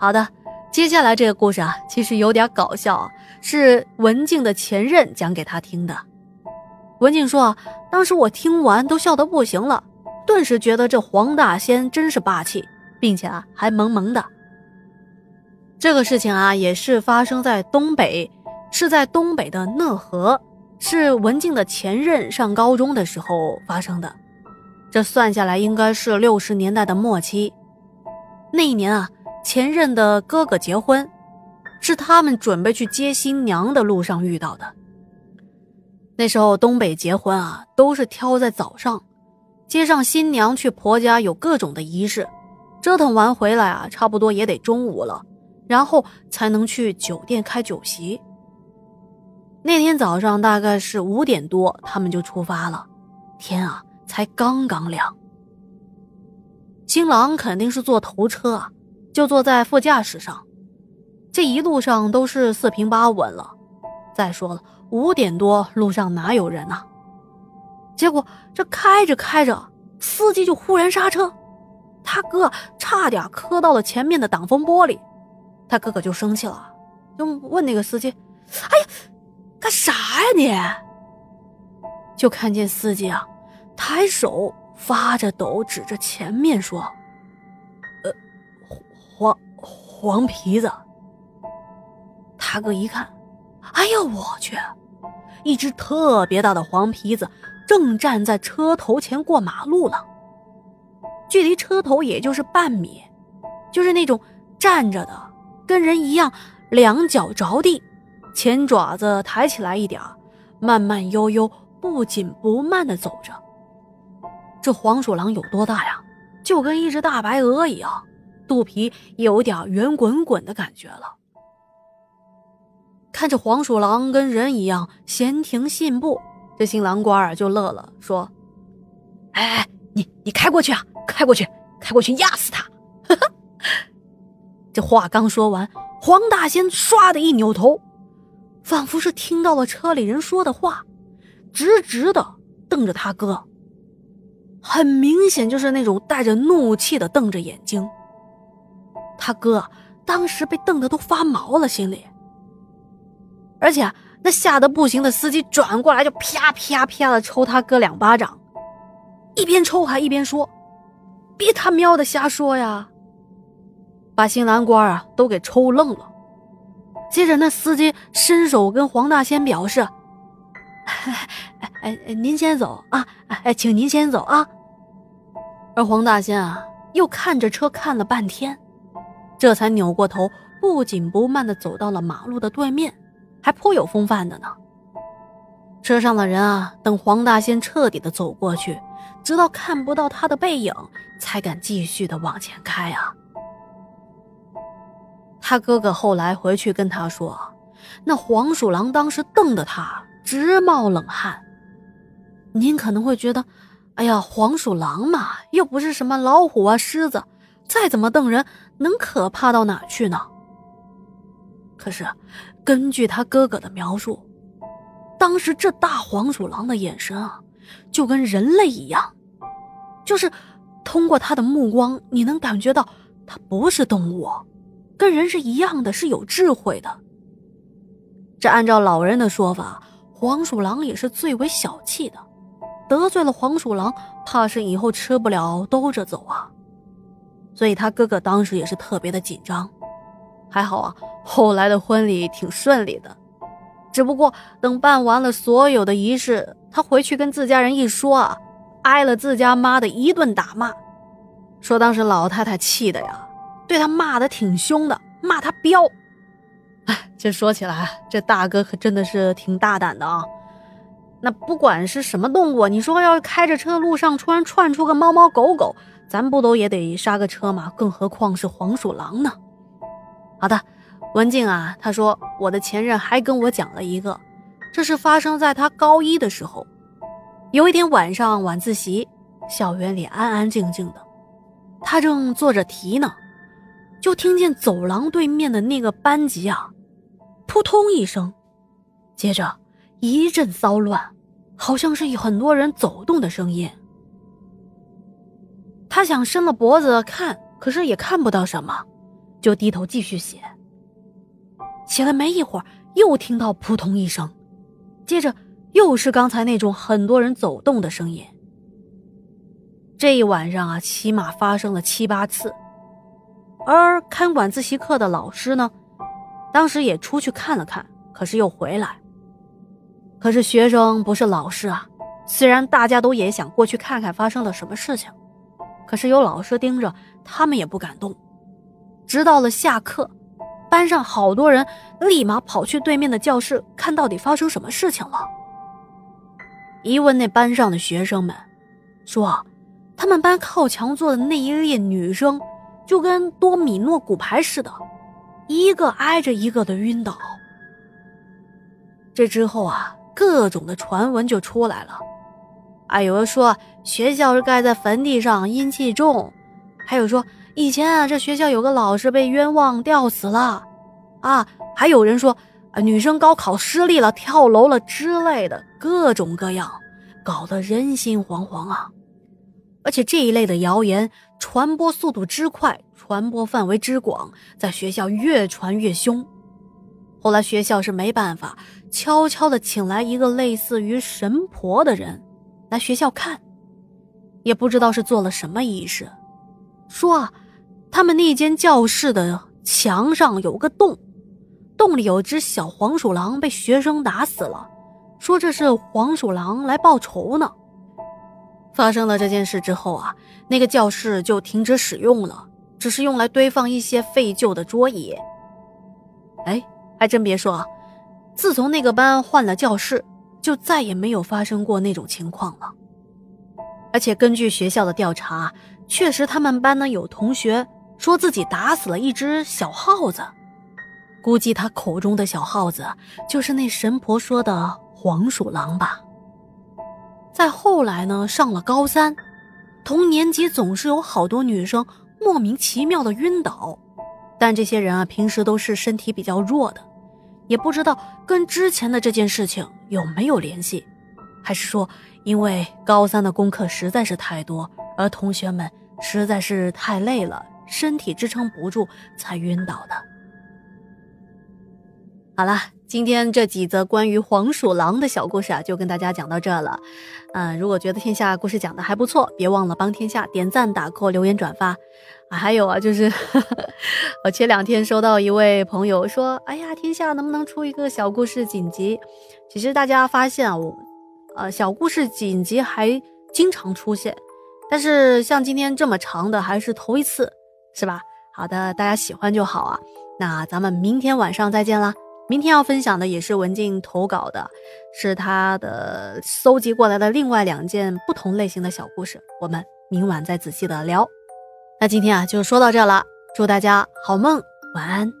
好的，接下来这个故事啊，其实有点搞笑，是文静的前任讲给他听的。文静说，当时我听完都笑得不行了，顿时觉得这黄大仙真是霸气，并且啊还萌萌的。这个事情啊，也是发生在东北，是在东北的讷河，是文静的前任上高中的时候发生的。这算下来应该是六十年代的末期，那一年啊。前任的哥哥结婚，是他们准备去接新娘的路上遇到的。那时候东北结婚啊，都是挑在早上，接上新娘去婆家有各种的仪式，折腾完回来啊，差不多也得中午了，然后才能去酒店开酒席。那天早上大概是五点多，他们就出发了，天啊，才刚刚亮。新郎肯定是坐头车啊。就坐在副驾驶上，这一路上都是四平八稳了。再说了，五点多路上哪有人呢？结果这开着开着，司机就忽然刹车，他哥差点磕到了前面的挡风玻璃，他哥哥就生气了，就问那个司机：“哎呀，干啥呀你？”就看见司机啊，抬手发着抖，指着前面说。黄黄皮子，他哥一看，哎呦我去！一只特别大的黄皮子正站在车头前过马路了，距离车头也就是半米，就是那种站着的，跟人一样，两脚着地，前爪子抬起来一点慢慢悠悠、不紧不慢的走着。这黄鼠狼有多大呀？就跟一只大白鹅一样。肚皮有点圆滚滚的感觉了。看着黄鼠狼跟人一样闲庭信步，这新郎官啊就乐了，说：“哎哎，你你开过去啊，开过去，开过去压死他！” 这话刚说完，黄大仙唰的一扭头，仿佛是听到了车里人说的话，直直的瞪着他哥，很明显就是那种带着怒气的瞪着眼睛。他哥当时被瞪得都发毛了，心里。而且那吓得不行的司机转过来就啪啪啪的抽他哥两巴掌，一边抽还一边说：“别他喵的瞎说呀！”把新郎官啊都给抽愣了。接着那司机伸手跟黄大仙表示：“哎哎，您先走啊，哎，请您先走啊。”而黄大仙啊又看着车看了半天。这才扭过头，不紧不慢地走到了马路的对面，还颇有风范的呢。车上的人啊，等黄大仙彻底的走过去，直到看不到他的背影，才敢继续的往前开啊。他哥哥后来回去跟他说，那黄鼠狼当时瞪得他直冒冷汗。您可能会觉得，哎呀，黄鼠狼嘛，又不是什么老虎啊、狮子。再怎么瞪人，能可怕到哪去呢？可是，根据他哥哥的描述，当时这大黄鼠狼的眼神啊，就跟人类一样，就是通过他的目光，你能感觉到它不是动物，跟人是一样的，是有智慧的。这按照老人的说法，黄鼠狼也是最为小气的，得罪了黄鼠狼，怕是以后吃不了兜着走啊。所以他哥哥当时也是特别的紧张，还好啊，后来的婚礼挺顺利的。只不过等办完了所有的仪式，他回去跟自家人一说啊，挨了自家妈的一顿打骂，说当时老太太气的呀，对他骂的挺凶的，骂他彪。哎，这说起来，这大哥可真的是挺大胆的啊。那不管是什么动物，你说要是开着车路上突然窜出个猫猫狗狗。咱不都也得刹个车吗？更何况是黄鼠狼呢？好的，文静啊，他说我的前任还跟我讲了一个，这是发生在他高一的时候。有一天晚上晚自习，校园里安安静静的，他正做着题呢，就听见走廊对面的那个班级啊，扑通一声，接着一阵骚乱，好像是很多人走动的声音。他想伸了脖子看，可是也看不到什么，就低头继续写。写了没一会儿，又听到扑通一声，接着又是刚才那种很多人走动的声音。这一晚上啊，起码发生了七八次。而看管自习课的老师呢，当时也出去看了看，可是又回来。可是学生不是老师啊，虽然大家都也想过去看看发生了什么事情，可是有老师盯着，他们也不敢动。直到了下课，班上好多人立马跑去对面的教室看到底发生什么事情了。一问那班上的学生们，说。他们班靠墙坐的那一列女生，就跟多米诺骨牌似的，一个挨着一个的晕倒。这之后啊，各种的传闻就出来了，啊，有人说学校是盖在坟地上，阴气重；还有说以前啊，这学校有个老师被冤枉吊死了，啊，还有人说啊，女生高考失利了，跳楼了之类的，各种各样，搞得人心惶惶啊。而且这一类的谣言传播速度之快，传播范围之广，在学校越传越凶。后来学校是没办法，悄悄的请来一个类似于神婆的人来学校看，也不知道是做了什么仪式。说啊，他们那间教室的墙上有个洞，洞里有只小黄鼠狼被学生打死了，说这是黄鼠狼来报仇呢。发生了这件事之后啊，那个教室就停止使用了，只是用来堆放一些废旧的桌椅。哎，还真别说，自从那个班换了教室，就再也没有发生过那种情况了。而且根据学校的调查，确实他们班呢有同学说自己打死了一只小耗子，估计他口中的小耗子就是那神婆说的黄鼠狼吧。再后来呢，上了高三，同年级总是有好多女生莫名其妙的晕倒，但这些人啊，平时都是身体比较弱的，也不知道跟之前的这件事情有没有联系，还是说因为高三的功课实在是太多，而同学们实在是太累了，身体支撑不住才晕倒的。好了。今天这几则关于黄鼠狼的小故事啊，就跟大家讲到这了。嗯，如果觉得天下故事讲的还不错，别忘了帮天下点赞、打 call、留言、转发。还有啊，就是 我前两天收到一位朋友说：“哎呀，天下能不能出一个小故事锦集？”其实大家发现啊，我呃小故事锦集还经常出现，但是像今天这么长的还是头一次，是吧？好的，大家喜欢就好啊。那咱们明天晚上再见啦。明天要分享的也是文静投稿的，是他的搜集过来的另外两件不同类型的小故事，我们明晚再仔细的聊。那今天啊就说到这了，祝大家好梦，晚安。